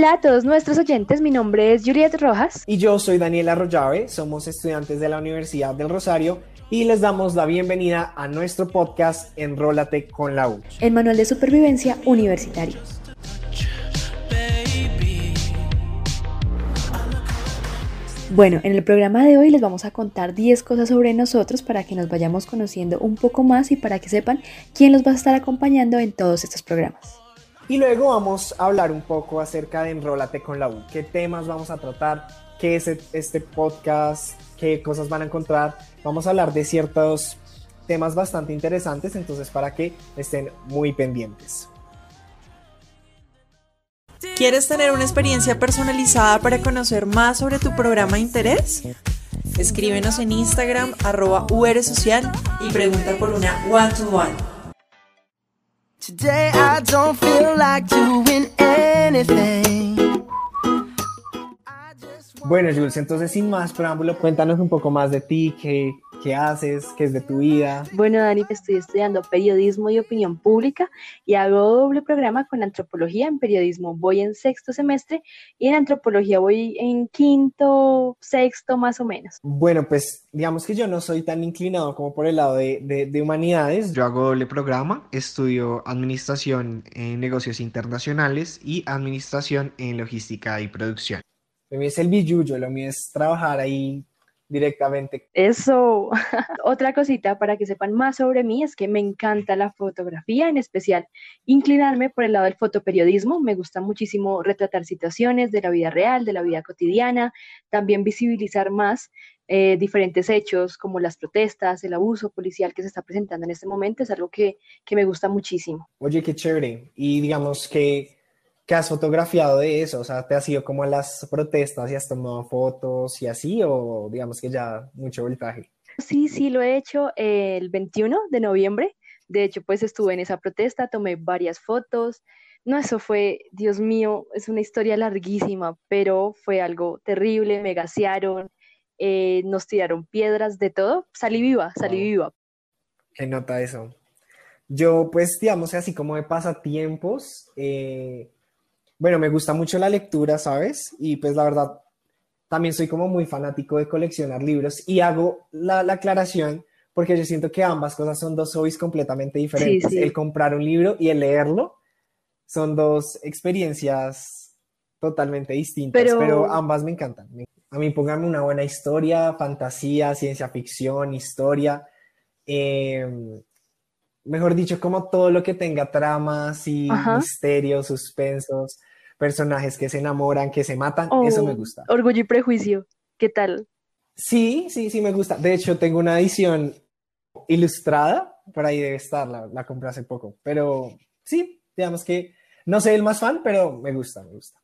Hola a todos nuestros oyentes, mi nombre es Juliet Rojas. Y yo soy Daniela Arroyave, somos estudiantes de la Universidad del Rosario y les damos la bienvenida a nuestro podcast Enrólate con la U. El manual de supervivencia universitario. Bueno, en el programa de hoy les vamos a contar 10 cosas sobre nosotros para que nos vayamos conociendo un poco más y para que sepan quién los va a estar acompañando en todos estos programas. Y luego vamos a hablar un poco acerca de Enrólate con la U, qué temas vamos a tratar, qué es este podcast, qué cosas van a encontrar. Vamos a hablar de ciertos temas bastante interesantes, entonces para que estén muy pendientes. ¿Quieres tener una experiencia personalizada para conocer más sobre tu programa de interés? Escríbenos en Instagram arroba Social y pregunta por una one-to-one. Today I don't feel like doing anything. Bueno, Jules, entonces sin más preámbulo, cuéntanos un poco más de ti, qué, qué haces, qué es de tu vida. Bueno, Dani, estoy estudiando periodismo y opinión pública y hago doble programa con antropología. En periodismo voy en sexto semestre y en antropología voy en quinto, sexto más o menos. Bueno, pues digamos que yo no soy tan inclinado como por el lado de, de, de humanidades. Yo hago doble programa, estudio administración en negocios internacionales y administración en logística y producción. Lo mío es el billuyo, lo mío es trabajar ahí directamente. Eso. Otra cosita para que sepan más sobre mí es que me encanta la fotografía, en especial inclinarme por el lado del fotoperiodismo. Me gusta muchísimo retratar situaciones de la vida real, de la vida cotidiana, también visibilizar más eh, diferentes hechos como las protestas, el abuso policial que se está presentando en este momento. Es algo que, que me gusta muchísimo. Oye, qué chévere. Y digamos que ¿Qué has fotografiado de eso? O sea, ¿te has ido como a las protestas y has tomado fotos y así? ¿O digamos que ya mucho voltaje? Sí, sí, lo he hecho el 21 de noviembre. De hecho, pues estuve en esa protesta, tomé varias fotos. No, eso fue, Dios mío, es una historia larguísima, pero fue algo terrible. Me gasearon, eh, nos tiraron piedras, de todo. Salí viva, salí viva. ¿Qué nota eso? Yo, pues, digamos, así como de pasatiempos, eh, bueno, me gusta mucho la lectura, ¿sabes? Y pues la verdad, también soy como muy fanático de coleccionar libros y hago la, aclaración porque yo siento que ambas cosas son dos hobbies completamente diferentes. El comprar un libro y el leerlo son dos experiencias totalmente distintas, pero, ambas me encantan. A mí pónganme una buena historia, fantasía, ciencia ficción, historia. Em, mejor dicho, como todo lo que tenga tramas y misterios, suspensos personajes que se enamoran, que se matan, eso me oh, gusta. Orgullo y prejuicio, ¿qué tal? Sí, sí, sí me gusta. De hecho, tengo una edición ilustrada, por ahí debe estar, la, compré hace poco, pero sí, digamos que no soy el más fan, pero me gusta, me gusta.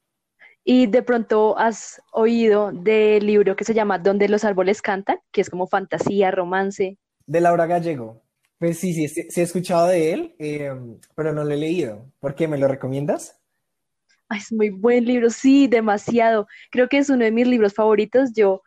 Y de pronto has oído del libro que se llama Donde los árboles cantan, que es como fantasía, romance. De Laura Gallego. Pues sí, sí, sí, he escuchado de él, eh, pero no lo he leído. ¿Por qué? ¿Me lo recomiendas? Es muy buen libro, sí, demasiado. Creo que es uno de mis libros favoritos. Yo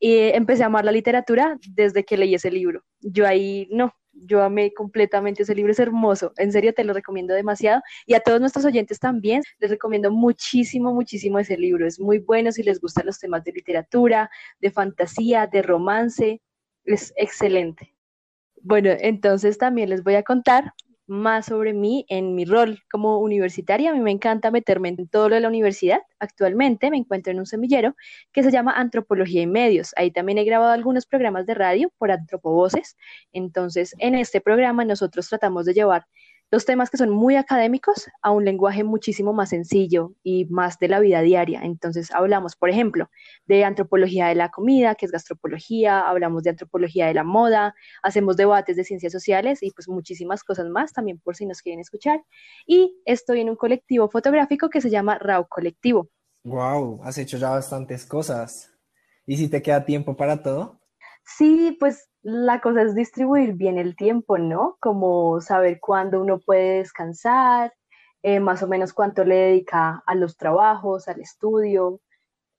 eh, empecé a amar la literatura desde que leí ese libro. Yo ahí, no, yo amé completamente ese libro, es hermoso. En serio, te lo recomiendo demasiado. Y a todos nuestros oyentes también, les recomiendo muchísimo, muchísimo ese libro. Es muy bueno si les gustan los temas de literatura, de fantasía, de romance. Es excelente. Bueno, entonces también les voy a contar más sobre mí en mi rol como universitaria. A mí me encanta meterme en todo lo de la universidad. Actualmente me encuentro en un semillero que se llama Antropología y Medios. Ahí también he grabado algunos programas de radio por Antropovoces. Entonces, en este programa nosotros tratamos de llevar los temas que son muy académicos a un lenguaje muchísimo más sencillo y más de la vida diaria. Entonces hablamos, por ejemplo, de antropología de la comida, que es gastropología, hablamos de antropología de la moda, hacemos debates de ciencias sociales y pues muchísimas cosas más también por si nos quieren escuchar. Y estoy en un colectivo fotográfico que se llama RAW Colectivo. Wow, has hecho ya bastantes cosas. ¿Y si te queda tiempo para todo? Sí, pues la cosa es distribuir bien el tiempo, ¿no? Como saber cuándo uno puede descansar, eh, más o menos cuánto le dedica a los trabajos, al estudio.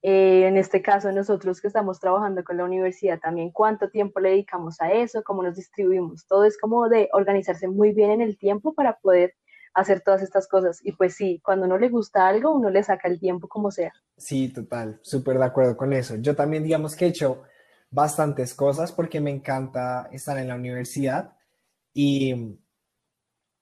Eh, en este caso, nosotros que estamos trabajando con la universidad también, cuánto tiempo le dedicamos a eso, cómo nos distribuimos. Todo es como de organizarse muy bien en el tiempo para poder hacer todas estas cosas. Y pues sí, cuando uno le gusta algo, uno le saca el tiempo como sea. Sí, total, súper de acuerdo con eso. Yo también digamos que he hecho bastantes cosas porque me encanta estar en la universidad y,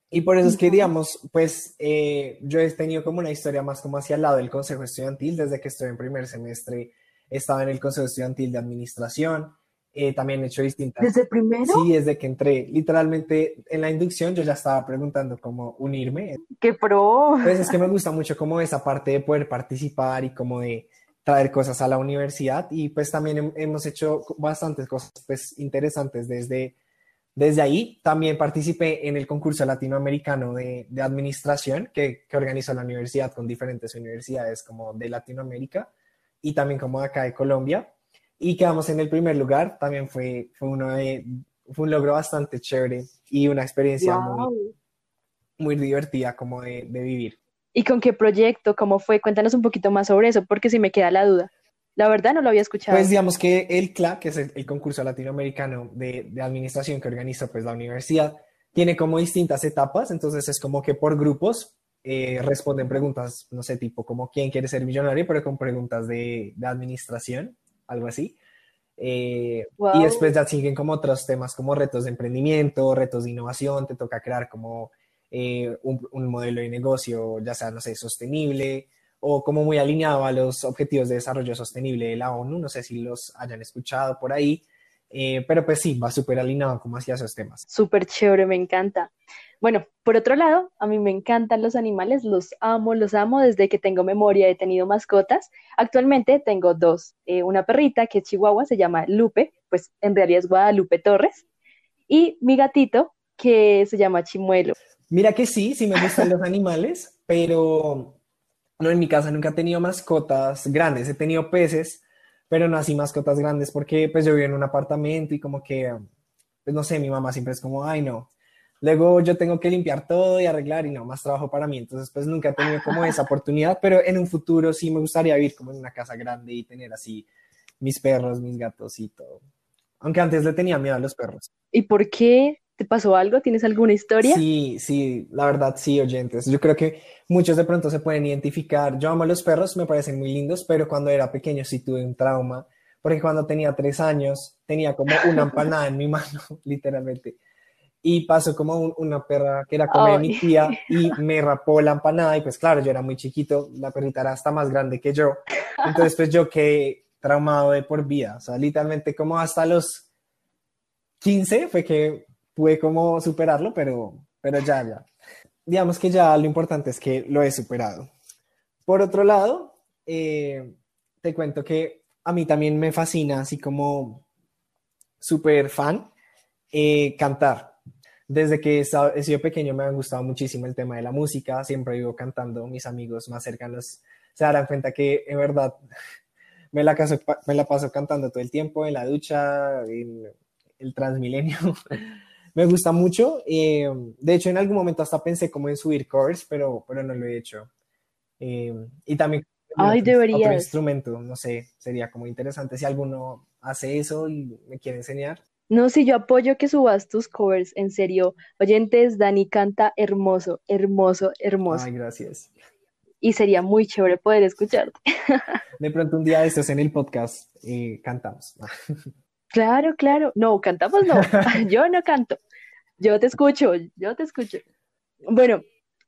y por eso es que, digamos, pues eh, yo he tenido como una historia más como hacia el lado del consejo estudiantil. Desde que estoy en primer semestre estaba en el consejo estudiantil de administración. Eh, también he hecho distintas. ¿Desde primero? Sí, desde que entré. Literalmente en la inducción yo ya estaba preguntando cómo unirme. ¡Qué pro! Pues es que me gusta mucho como esa parte de poder participar y como de traer cosas a la universidad y pues también hemos hecho bastantes cosas pues interesantes desde, desde ahí. También participé en el concurso latinoamericano de, de administración que, que, organizó la universidad con diferentes universidades como de Latinoamérica y también como acá de Colombia y quedamos en el primer lugar. También fue, fue, uno de, fue un logro bastante chévere y una experiencia Wow. muy, muy divertida como de, de vivir. ¿Y con qué proyecto? ¿Cómo fue? Cuéntanos un poquito más sobre eso, porque si me queda la duda. La verdad no lo había escuchado. Pues digamos que el CLA, que es el, el concurso latinoamericano de, de, administración que organiza pues la universidad, tiene como distintas etapas, entonces es como que por grupos eh, responden preguntas, no sé, tipo como quién quiere ser millonario, pero con preguntas de, de administración, algo así. Eh, Wow. Y después ya siguen como otros temas como retos de emprendimiento, retos de innovación, te toca crear como eh, un, modelo de negocio, ya sea, no sé, sostenible o como muy alineado a los objetivos de desarrollo sostenible de la ONU, no sé si los hayan escuchado por ahí, eh, pero pues sí, va súper alineado como hacia esos temas. Súper chévere, me encanta. Bueno, por otro lado, a mí me encantan los animales, los amo, los amo desde que tengo memoria, he tenido mascotas. Actualmente tengo dos, eh, una perrita que es chihuahua, se llama Lupe, pues en realidad es Guadalupe Torres, y mi gatito que se llama Chimuelo. Mira que sí, sí me gustan los animales, pero no, en mi casa nunca he tenido mascotas grandes, he tenido peces, pero no así mascotas grandes porque pues yo vivo en un apartamento y como que, pues no sé, mi mamá siempre es como, ay no, luego yo tengo que limpiar todo y arreglar y no, más trabajo para mí, entonces pues nunca he tenido como esa oportunidad, pero en un futuro sí me gustaría vivir como en una casa grande y tener así mis perros, mis gatos y todo. Aunque antes le tenía miedo a los perros. ¿Y por qué? ¿Te pasó algo? ¿Tienes alguna historia? Sí, sí, la verdad sí, oyentes. Yo creo que muchos de pronto se pueden identificar. Yo amo los perros, me parecen muy lindos, pero cuando era pequeño sí tuve un trauma, porque cuando tenía tres años tenía como una empanada en mi mano, literalmente. Y pasó como un- una perra que era como de mi tía y me rapó la empanada y pues claro, yo era muy chiquito, la perrita era hasta más grande que yo. Entonces pues yo quedé traumado de por vida, o sea, literalmente como hasta los 15 fue que pude como superarlo, pero, pero ya, ya. Digamos que ya lo importante es que lo he superado. Por otro lado, eh, te cuento que a mí también me fascina, así como súper fan, eh, cantar. Desde que he sido pequeño me ha gustado muchísimo el tema de la música, siempre vivo cantando, mis amigos más cercanos se darán cuenta que en verdad me la, caso- me la paso cantando todo el tiempo, en la ducha, en el Transmilenio. me gusta mucho. eh, de hecho, en algún momento hasta pensé como en subir covers, pero, pero no lo he hecho. Eh, y también Ay, otro- deberías. otro instrumento, no sé, sería como interesante si alguno hace eso y me quiere enseñar. No, sí, yo apoyo que subas tus covers, en serio. Oyentes, Dani canta hermoso, hermoso, hermoso. Ay, gracias. Y sería muy chévere poder escucharte. De pronto un día de estos en el podcast eh, cantamos. Claro, claro. No, cantamos no. Yo no canto. Yo te escucho, yo te escucho. Bueno,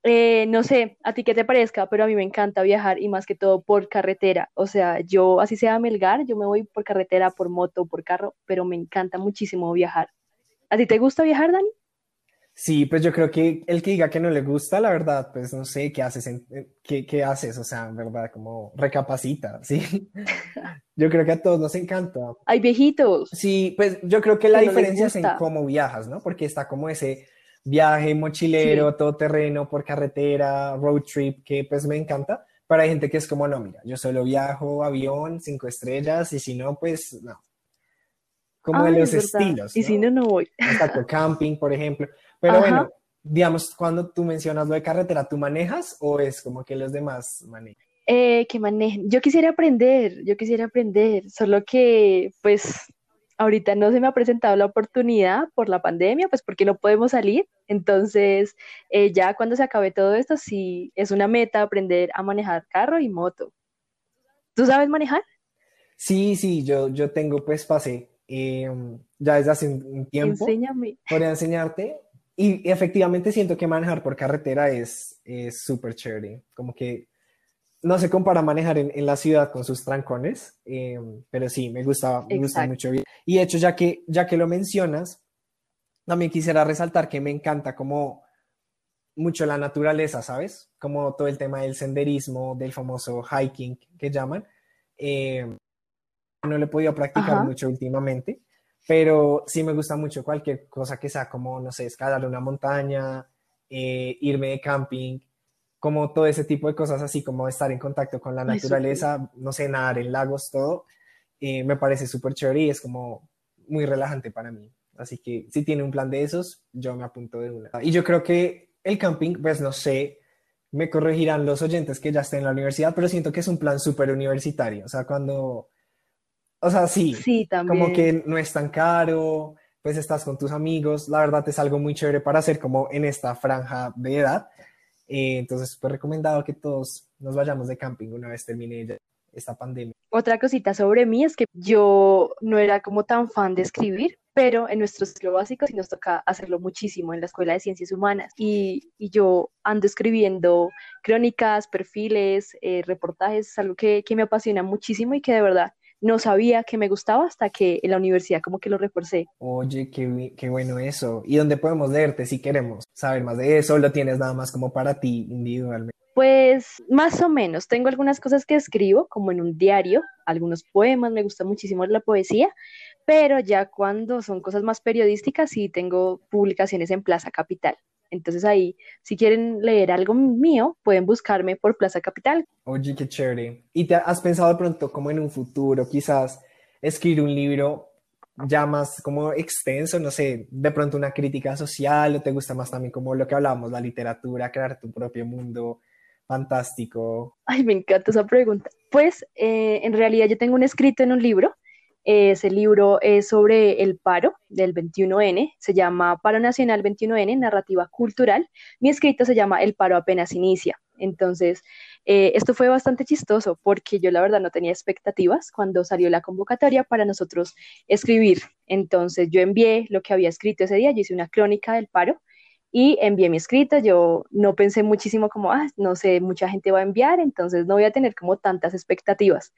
eh, no sé a ti qué te parezca, pero a mí me encanta viajar y más que todo por carretera. O sea, yo, así sea Melgar, yo me voy por carretera, por moto, por carro, pero me encanta muchísimo viajar. ¿A ti te gusta viajar, Dani? Sí, pues yo creo que el que diga que no le gusta, la verdad, pues no sé qué haces, eh, qué, qué haces, o sea, en verdad, como recapacita, ¿sí? Yo creo que a todos nos encanta. Hay viejitos. Sí, pues yo creo que la Que no les diferencia es en cómo viajas, ¿no? Porque está como ese viaje mochilero, todoterreno, por carretera, road trip, que pues me encanta. Pero hay gente que es como, no, mira, yo solo viajo avión, cinco estrellas, y si no, pues no. Como de los es estilos, Y si ¿no? no, no voy. Exacto, camping, por ejemplo. Pero Ajá. bueno, digamos, cuando tú mencionas lo de carretera, ¿tú manejas o es como que los demás manejan? Eh, que manejen. Yo quisiera aprender, yo quisiera aprender, solo que, pues, ahorita no se me ha presentado la oportunidad por la pandemia, pues porque no podemos salir. Entonces, eh, ya cuando se acabe todo esto, sí es una meta aprender a manejar carro y moto. ¿Tú sabes manejar? Sí, sí, yo, yo tengo pues pase em, ya desde hace un tiempo. Enséñame. Podría enseñarte. Y efectivamente siento que manejar por carretera es súper chévere. Como que no se compara manejar en, la ciudad con sus trancones, em, pero sí, me gusta, me gusta mucho. Y de hecho, ya que, ya que lo mencionas, también quisiera resaltar que me encanta como mucho la naturaleza, ¿sabes? Como todo el tema del senderismo, del famoso hiking que llaman. Em, no lo he podido practicar mucho últimamente, pero sí me gusta mucho cualquier cosa que sea como, no sé, escalar una montaña, eh, irme de camping, como todo ese tipo de cosas, así como estar en contacto con la naturaleza, no sé, nadar en lagos, todo, eh, me parece súper chévere y es como muy relajante para mí. Así que si tiene un plan de esos, yo me apunto de una. Y yo creo que el camping, pues no sé, me corregirán los oyentes que ya estén en la universidad, pero siento que es un plan súper universitario. O sea, cuando, o sea, sí, sí también. como que no es tan caro, pues estás con tus amigos, la verdad es algo muy chévere para hacer como en esta franja de edad. Eh, entonces, súper recomendado que todos nos vayamos de camping una vez termine esta pandemia. Otra cosita sobre mí es que yo no era como tan fan de escribir, pero en nuestro ciclo básico sí nos toca hacerlo muchísimo en la Escuela de Ciencias Humanas. Y, y yo ando escribiendo crónicas, perfiles, eh, reportajes, es algo que, que me apasiona muchísimo y que de verdad no sabía que me gustaba hasta que en la universidad como que lo reforcé. Oye, qué, qué bueno eso. ¿Y dónde podemos leerte si queremos saber más de eso? ¿Lo tienes nada más como para ti individualmente? Pues más o menos, tengo algunas cosas que escribo, como en un diario, algunos poemas, me gusta muchísimo la poesía, pero ya cuando son cosas más periodísticas, sí tengo publicaciones en Plaza Capital. Entonces ahí, si quieren leer algo mío, pueden buscarme por Plaza Capital. Oye, qué chévere. ¿Y te has pensado de pronto como en un futuro, quizás escribir un libro ya más como extenso, no sé, de pronto una crítica social o te gusta más también como lo que hablábamos, la literatura, crear tu propio mundo fantástico? Ay, me encanta esa pregunta. Pues eh, en realidad yo tengo un escrito en un libro ese libro es sobre el paro del 21N, se llama Paro Nacional 21N, Narrativa Cultural. Mi escrito se llama El paro apenas inicia. Entonces, eh, esto fue bastante chistoso porque yo la verdad no tenía expectativas cuando salió la convocatoria para nosotros escribir. Entonces, yo envié lo que había escrito ese día, yo hice una crónica del paro y envié mi escrito. Yo no pensé muchísimo como, ah, no sé, mucha gente va a enviar, entonces no voy a tener como tantas expectativas.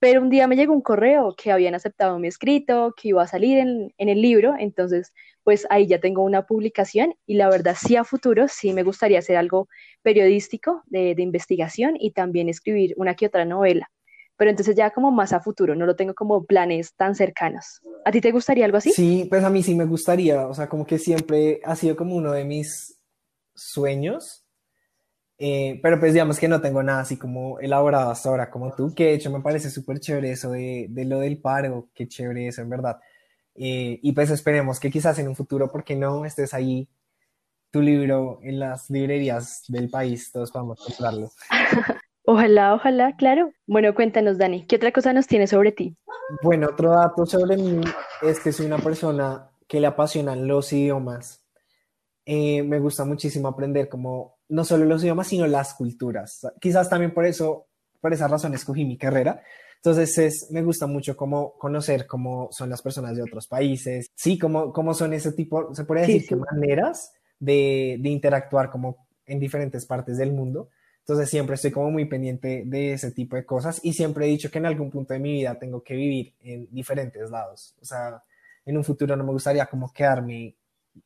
Pero un día me llegó un correo que habían aceptado mi escrito, que iba a salir en, el libro, entonces pues ahí ya tengo una publicación y la verdad sí a futuro sí me gustaría hacer algo periodístico de, de investigación y también escribir una que otra novela pero entonces ya como más a futuro, no lo tengo como planes tan cercanos. ¿A ti te gustaría algo así? Sí, pues a mí sí me gustaría, o sea, como que siempre ha sido como uno de mis sueños eh, pero pues digamos que no tengo nada así como elaborado hasta ahora como tú, que de hecho me parece súper chévere eso de, de, lo del paro, qué chévere eso en verdad. Eh, y pues esperemos que quizás en un futuro, porque no estés ahí tu libro en las librerías del país, todos podamos comprarlo. ojalá, ojalá, claro. Bueno, cuéntanos, Dani, ¿qué otra cosa nos tiene sobre ti? Bueno, otro dato sobre mí es que soy una persona que le apasionan los idiomas. Eh, me gusta muchísimo aprender como no solo los idiomas, sino las culturas. Quizás también por eso, por esa razón escogí mi carrera. Entonces es, me gusta mucho cómo conocer cómo son las personas de otros países, sí, cómo, cómo son ese tipo, se puede decir que maneras de, de interactuar como en diferentes partes del mundo. Entonces siempre estoy como muy pendiente de ese tipo de cosas y siempre he dicho que en algún punto de mi vida tengo que vivir en diferentes lados. O sea, en un futuro no me gustaría como quedarme,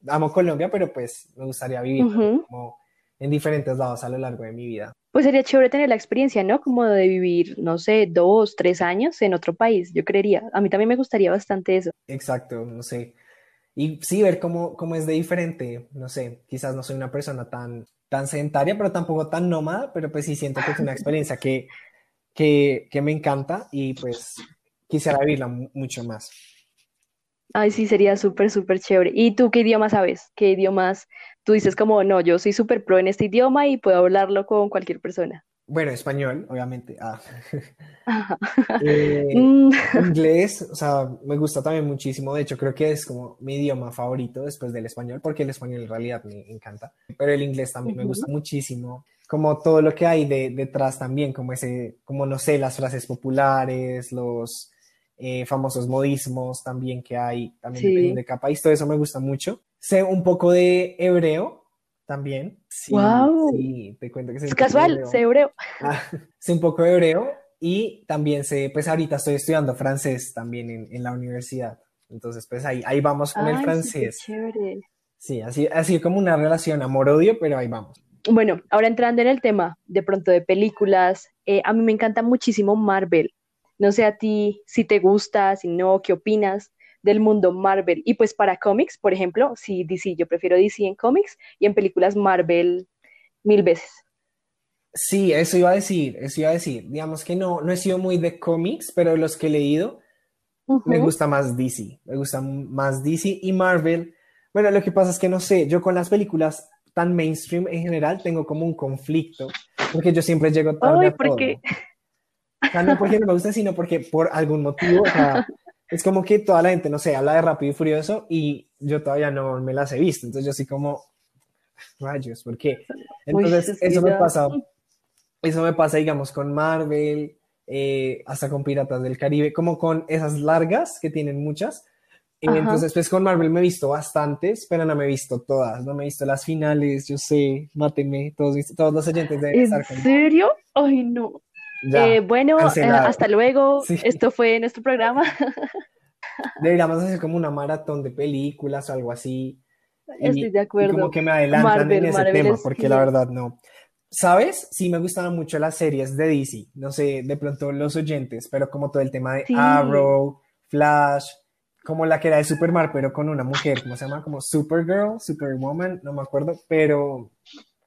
amo Colombia, pero pues me gustaría vivir como en diferentes lados a lo largo de mi vida. Pues sería chévere tener la experiencia, ¿no? Como de vivir, no sé, dos, tres años en otro país, yo creería. A mí también me gustaría bastante eso. Exacto, no sé. Y sí, ver cómo, cómo es de diferente, no sé, quizás no soy una persona tan, tan sedentaria, pero tampoco tan nómada, pero pues sí siento que es una experiencia que, que, que me encanta y pues quisiera vivirla mucho más. Ay, sí, sería súper, súper chévere. ¿Y tú qué idioma sabes? ¿Qué idiomas tú dices como, no, yo soy súper pro en este idioma y puedo hablarlo con cualquier persona? Bueno, español, obviamente. Ah. Eh, Mm, inglés, o sea, me gusta también muchísimo. De hecho, creo que es como mi idioma favorito después del español, porque el español en realidad me encanta. Pero el inglés también me Ujú. gusta muchísimo. Como todo lo que hay de, detrás también, como ese, como no sé, las frases populares, los eh, famosos modismos también que hay, también Sí. dependiendo de cada país, todo eso me gusta mucho. Sé un poco de hebreo también. Sí, Guau. sí, te cuento que sé es un poco de casual, hebreo. sé hebreo. Ah, sé un poco de hebreo y también sé, pues ahorita estoy estudiando francés también en, en la universidad. Entonces, pues ahí, ahí vamos con el Ay, francés. chévere. Sí, así, así como una relación amor-odio, pero ahí vamos. Bueno, ahora entrando en el tema de pronto de películas, eh, a mí me encanta muchísimo Marvel. No sé a ti si te gusta, si no, qué opinas del mundo Marvel. Y pues para cómics, por ejemplo, sí, DC, yo prefiero DC en cómics y en películas Marvel mil veces. Sí, eso iba a decir, eso iba a decir. Digamos que no, no he sido muy de cómics, pero los que he leído me Ujú. gusta más DC. Me gusta más DC y Marvel. Bueno, lo que pasa es que no sé, yo con las películas tan mainstream en general tengo como un conflicto, porque yo siempre llego tarde Ay, a ¿por todo. qué? O sea, no porque no me guste, sino porque por algún motivo, o sea, es como que toda la gente, no sé, habla de Rápido y Furioso y yo todavía no me las he visto. Entonces yo así como, rayos, ¿por qué? Entonces es que eso me pasa, eso me pasa, digamos, con Marvel, eh, hasta con Piratas del Caribe, como con esas largas que tienen muchas. Eh, Ajá. entonces, pues con Marvel me he visto bastantes, pero no me he visto todas, no me he visto las finales, yo sé, mátenme, todos, todos los oyentes deben ¿En estar con serio? Ay, no. Ya, Eh, bueno, eh, cancelado. hasta luego. Sí. Esto fue nuestro programa. Deberíamos hacer como una maratón de películas o algo así. y- Estoy de y acuerdo. como que me adelantan Marvel, en ese Marvel tema, es porque la verdad no. ¿Sabes? Sí me gustaban mucho las series de DC. No sé, de pronto los oyentes, pero como todo el tema de Sí. Arrow, Flash, como la que era de Superman, pero con una mujer, ¿cómo se llama? Como Supergirl, Superwoman, no me acuerdo, pero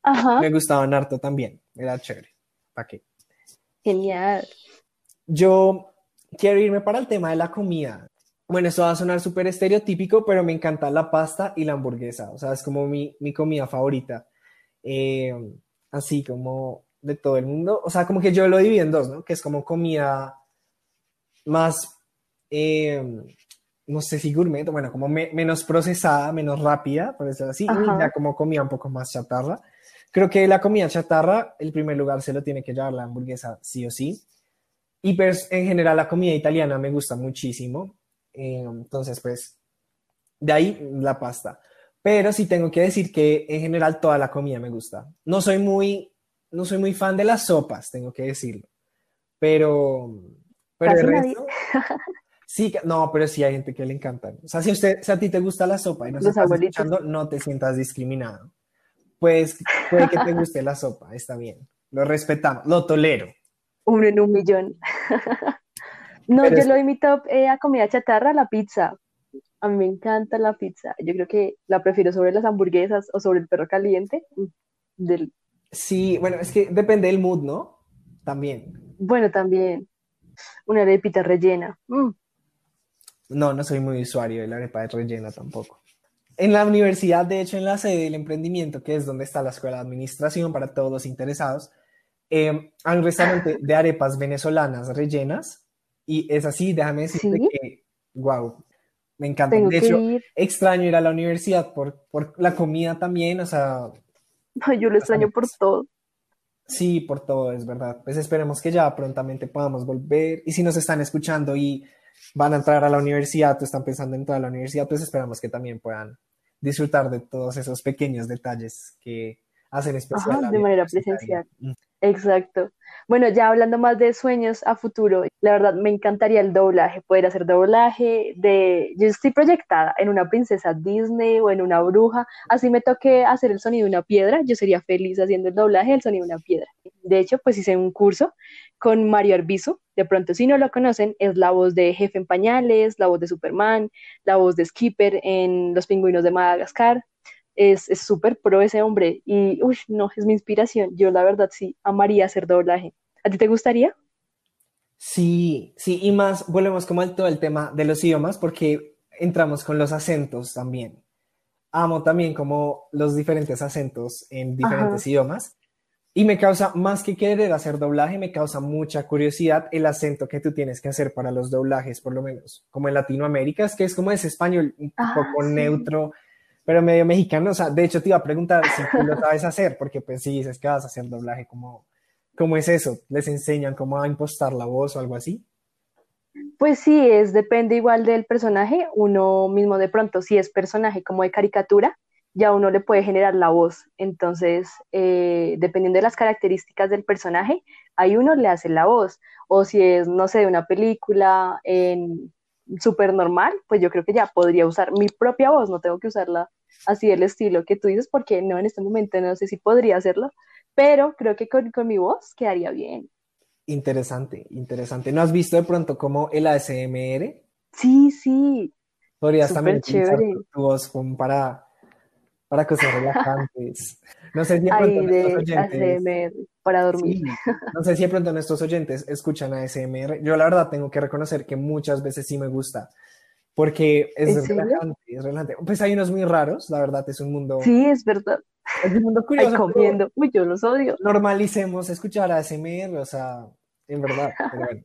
Ajá, me gustaban harto también. Era chévere. ¿Para qué? Genial. Yo quiero irme para el tema de la comida. Bueno, esto va a sonar súper estereotípico, pero me encanta la pasta y la hamburguesa. O sea, es como mi, mi comida favorita. Eh, así como de todo el mundo. O sea, como que yo lo divido en dos, ¿no? Que es como comida más, eh, no sé si gourmet, bueno, como me- menos procesada, menos rápida, por decirlo así, y ya como comida un poco más chatarra. Creo que la comida chatarra, el primer lugar se lo tiene que llevar la hamburguesa, sí o sí. Y pues en general la comida italiana me gusta muchísimo. Eh, entonces, pues, de ahí la pasta. Pero sí tengo que decir que en general toda la comida me gusta. No soy muy, no soy muy fan de las sopas, tengo que decirlo. Pero, pero el Casi nadie. resto, sí, no, pero sí hay gente que le encantan. O sea, si, usted, si a ti te gusta la sopa y Los estás abuelitos. escuchando, no te sientas discriminado. Pues puede que te guste la sopa, está bien. Lo respetamos, lo tolero. Uno en un millón. No, Pero yo es- lo doy mi top eh, a comida chatarra, la pizza. A mí me encanta la pizza. Yo creo que la prefiero sobre las hamburguesas o sobre el perro caliente. Mm, Del... Sí, bueno, es que depende del mood, ¿no? También. Bueno, también una arepita rellena. Mm, No, no soy muy usuario de la arepa de rellena tampoco. En la universidad, de hecho, en la sede del emprendimiento, que es donde está la escuela de administración para todos los interesados, eh, hay un restaurante de arepas venezolanas rellenas y es así, déjame decirte ¿Sí? que, wow, me encanta. tengo De hecho, ir. extraño ir a la universidad por, por la comida también, o sea, Ay, yo lo extraño por todo. Sí, por todo, es verdad. Pues esperemos que ya prontamente podamos volver. Y si nos están escuchando y van a entrar a la universidad o están pensando en entrar a la universidad, pues esperamos que también puedan disfrutar de todos esos pequeños detalles que hacen especial Ajá, de manera presencial. Exacto. Bueno, ya hablando más de sueños a futuro, la verdad me encantaría el doblaje, poder hacer doblaje de... Yo estoy proyectada en una princesa Disney o en una bruja, así me toque hacer el sonido de una piedra, yo sería feliz haciendo el doblaje del sonido de una piedra. De hecho, pues hice un curso con Mario Arbizu, de pronto si no lo conocen, es la voz de Jefe en Pañales, la voz de Superman, la voz de Skipper en Los Pingüinos de Madagascar es es súper pro ese hombre y, uy, no, es mi inspiración. Yo la verdad sí amaría hacer doblaje. ¿A ti te gustaría? Sí, sí, y más, volvemos como al todo el tema de los idiomas porque entramos con los acentos también. Amo también como los diferentes acentos en diferentes idiomas Y me causa, más que querer hacer doblaje, me causa mucha curiosidad el acento que tú tienes que hacer para los doblajes, por lo menos, como en Latinoamérica, es que es como ese español un Ah, poco sí. neutro, pero medio mexicano. O sea, de hecho te iba a preguntar si tú lo sabes hacer, porque pues si dices que vas a hacer doblaje, ¿cómo, cómo es eso? ¿Les enseñan cómo a impostar la voz o algo así? Pues sí, es, depende igual del personaje. Uno mismo de pronto, si es personaje como de caricatura, ya uno le puede generar la voz. Entonces, eh, dependiendo de las características del personaje, ahí uno le hace la voz. O si es, no sé, de una película en súper normal, pues yo creo que ya podría usar mi propia voz, no tengo que usarla así del estilo que tú dices, porque no, en este momento no sé si podría hacerlo, pero creo que con, con mi voz quedaría bien. Interesante, interesante. ¿No has visto de pronto como el ASMR? Sí, sí, Podrías también súper utilizar chévere. tu, voz como para, para cosas relajantes. No sé si de pronto nuestros de oyentes, ASMR para dormir. sí, no sé si de pronto nuestros oyentes escuchan ASMR. Yo la verdad tengo que reconocer que muchas veces sí me gusta, porque es relajante, es relajante. Pues hay unos muy raros, la verdad es un mundo, Sí, es verdad. es un mundo curioso, pero comiendo. Uy, yo los odio. normalicemos escuchar ASMR, o sea, en verdad, pero bueno.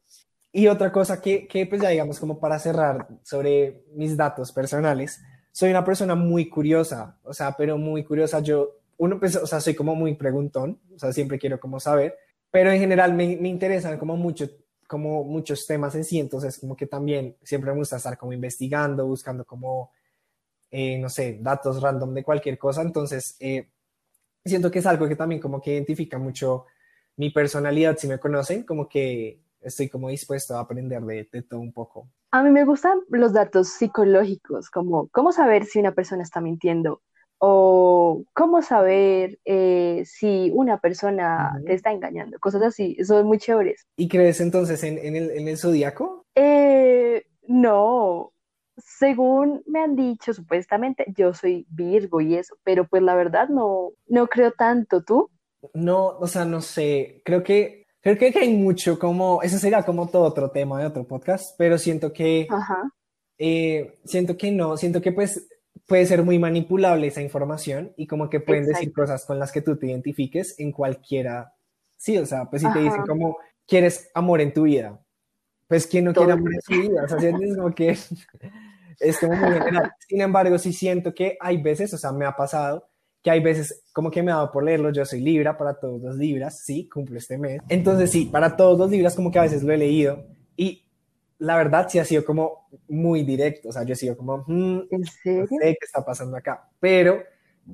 Y otra cosa que, que, pues ya digamos como para cerrar sobre mis datos personales, soy una persona muy curiosa, o sea, pero muy curiosa. Yo, uno, pues, o sea, soy como muy preguntón, o sea, siempre quiero como saber, pero en general me, me interesan como mucho, como muchos temas en sí, entonces como que también siempre me gusta estar como investigando, buscando como, eh, no sé, datos random de cualquier cosa, entonces eh, siento que es algo que también como que identifica mucho mi personalidad, si me conocen, como que estoy como dispuesto a aprender de, de todo un poco. A mí me gustan los datos psicológicos, como cómo saber si una persona está mintiendo o cómo saber eh, si una persona te está engañando, cosas así, son muy chéveres. ¿Y crees entonces en, en el, en el zodiaco? Eh, no, según me han dicho, supuestamente yo soy Virgo y eso, pero pues la verdad no, no creo tanto, ¿tú? No, o sea, no sé, creo que, creo que hay mucho como, eso sería como todo otro tema de otro podcast, pero siento que, Ajá, eh, siento que no, siento que pues puede ser muy manipulable esa información y como que pueden decir exacto. cosas con las que tú te identifiques en cualquiera, sí, o sea, pues si te dicen Ajá, como, ¿quieres amor en tu vida? Pues ¿quién no quiere todo el amor en su vida? O sea, es como que es como muy general. Sin embargo, sí siento que hay veces, o sea, me ha pasado que hay veces como que me ha dado por leerlo, yo soy Libra, para todos los Libras, sí, cumplo este mes. Entonces sí, para todos los Libras como que a veces lo he leído la verdad sí ha sido como muy directo, o sea, yo he sido como, "Mm, ¿En no sé qué está pasando acá, pero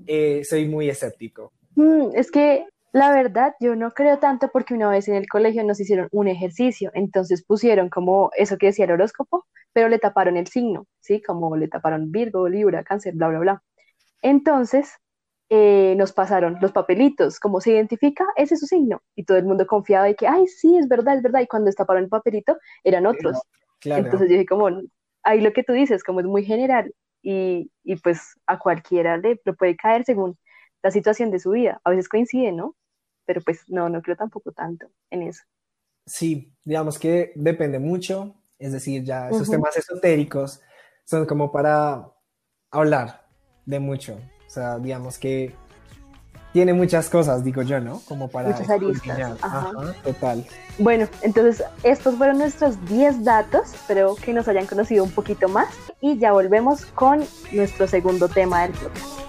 eh, soy muy escéptico. Mm, es que la verdad yo no creo tanto porque una vez en el colegio nos hicieron un ejercicio, entonces pusieron como eso que decía el horóscopo, pero le taparon el signo, ¿sí? Como le taparon Virgo, Libra, Cáncer, bla, bla, bla. Entonces eh, nos pasaron los papelitos, como se identifica, ese es su signo, y todo el mundo confiaba de que, ay, sí, es verdad, es verdad, y cuando destaparon el papelito eran otros. Claro, Entonces yo dije como, ahí lo que tú dices, como es muy general, y, y pues a cualquiera le, le puede caer según la situación de su vida. A veces coincide, ¿no? Pero pues no, no creo tampoco tanto en eso. sí, digamos que depende mucho, es decir, ya esos Ujú. temas esotéricos son como para hablar de mucho, o sea, digamos que tiene muchas cosas, digo yo, ¿no? Como para Muchas aristas, ajá. Ajá, total. Bueno, entonces estos fueron nuestros 10 datos, espero que nos hayan conocido un poquito más y ya volvemos con nuestro segundo tema del podcast.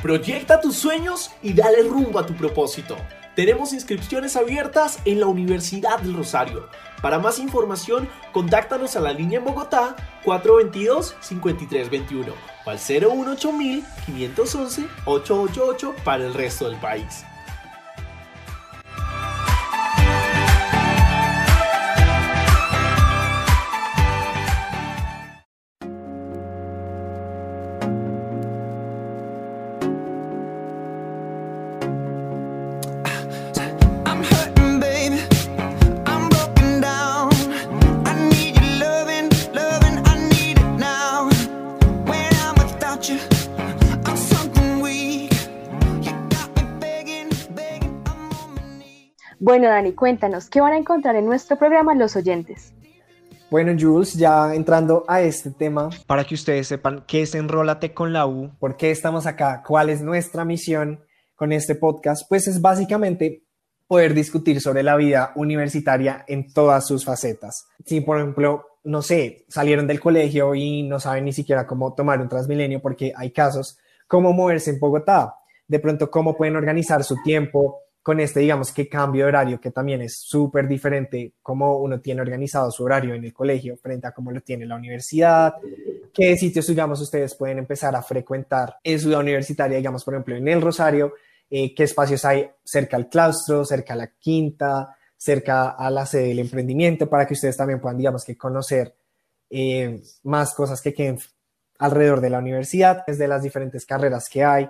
Proyecta tus sueños y dale rumbo a tu propósito. Tenemos inscripciones abiertas en la Universidad del Rosario. Para más información, contáctanos a la línea en Bogotá 422-5321 o al 018-511-888 para el resto del país. Bueno, Dani, cuéntanos, ¿qué van a encontrar en nuestro programa los oyentes? Bueno, Jules, ya entrando a este tema, para que ustedes sepan qué es Enrólate con la U, por qué estamos acá, cuál es nuestra misión con este podcast, pues es básicamente poder discutir sobre la vida universitaria en todas sus facetas. Si, por ejemplo, no sé, salieron del colegio y no saben ni siquiera cómo tomar un Transmilenio, porque hay casos, cómo moverse en Bogotá, de pronto cómo pueden organizar su tiempo con este, digamos, que cambio de horario, que también es súper diferente cómo uno tiene organizado su horario en el colegio frente a cómo lo tiene en la universidad, qué sitios, digamos, ustedes pueden empezar a frecuentar en su universitaria, digamos, por ejemplo, en el Rosario, eh, qué espacios hay cerca al claustro, cerca a la quinta, cerca a la sede del emprendimiento, para que ustedes también puedan, digamos, que conocer eh, más cosas que queden alrededor de la universidad, desde las diferentes carreras que hay,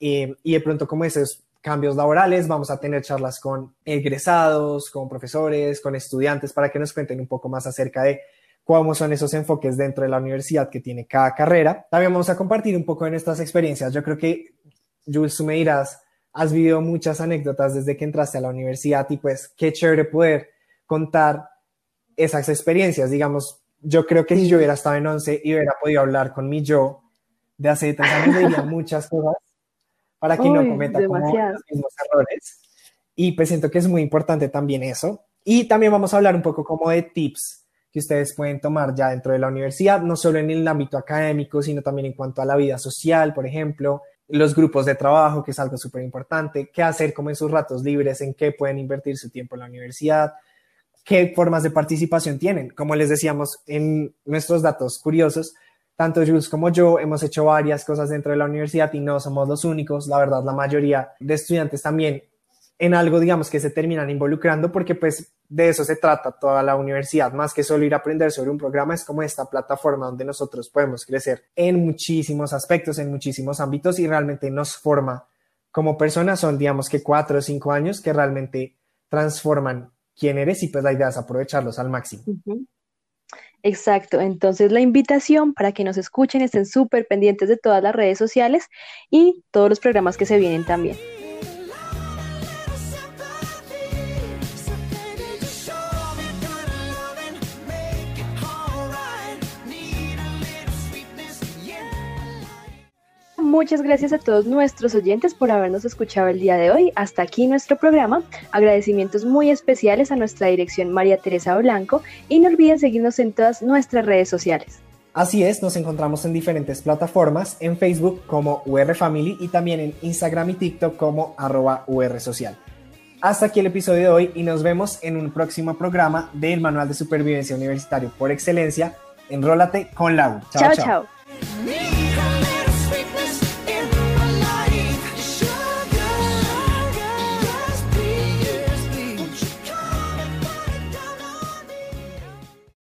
eh, y de pronto como esos cambios laborales, vamos a tener charlas con egresados, con profesores, con estudiantes, para que nos cuenten un poco más acerca de cómo son esos enfoques dentro de la universidad que tiene cada carrera. También vamos a compartir un poco de nuestras experiencias. Yo creo que, Jules, tú me dirás, has vivido muchas anécdotas desde que entraste a la universidad y pues qué chévere poder contar esas experiencias. Digamos, yo creo que si yo hubiera estado en 11 y hubiera podido hablar con mi yo de hace tres años, le diría muchas cosas para que no cometa como los mismos errores. Y pues siento que es muy importante también eso. Y también vamos a hablar un poco como de tips que ustedes pueden tomar ya dentro de la universidad, no solo en el ámbito académico, sino también en cuanto a la vida social, por ejemplo, los grupos de trabajo, que es algo súper importante, qué hacer como en sus ratos libres, en qué pueden invertir su tiempo en la universidad, qué formas de participación tienen. Como les decíamos en nuestros datos curiosos, tanto Jules como yo hemos hecho varias cosas dentro de la universidad y no somos los únicos. La verdad, la mayoría de estudiantes también en algo, digamos, que se terminan involucrando porque pues de eso se trata toda la universidad, más que solo ir a aprender sobre un programa, es como esta plataforma donde nosotros podemos crecer en muchísimos aspectos, en muchísimos ámbitos y realmente nos forma como personas. Son, digamos, que cuatro o cinco años que realmente transforman quién eres y pues la idea es aprovecharlos al máximo. Exacto, entonces la invitación para que nos escuchen, estén súper pendientes de todas las redes sociales y todos los programas que se vienen también. Muchas gracias a todos nuestros oyentes por habernos escuchado el día de hoy. Hasta aquí nuestro programa. Agradecimientos muy especiales a nuestra dirección María Teresa Blanco y no olviden seguirnos en todas nuestras redes sociales. Así es, nos encontramos en diferentes plataformas, en Facebook como UR Family y también en Instagram y TikTok como arroba UR Social. Hasta aquí el episodio de hoy y nos vemos en un próximo programa del Manual de Supervivencia Universitario por Excelencia. Enrólate con la U. Chao, chao.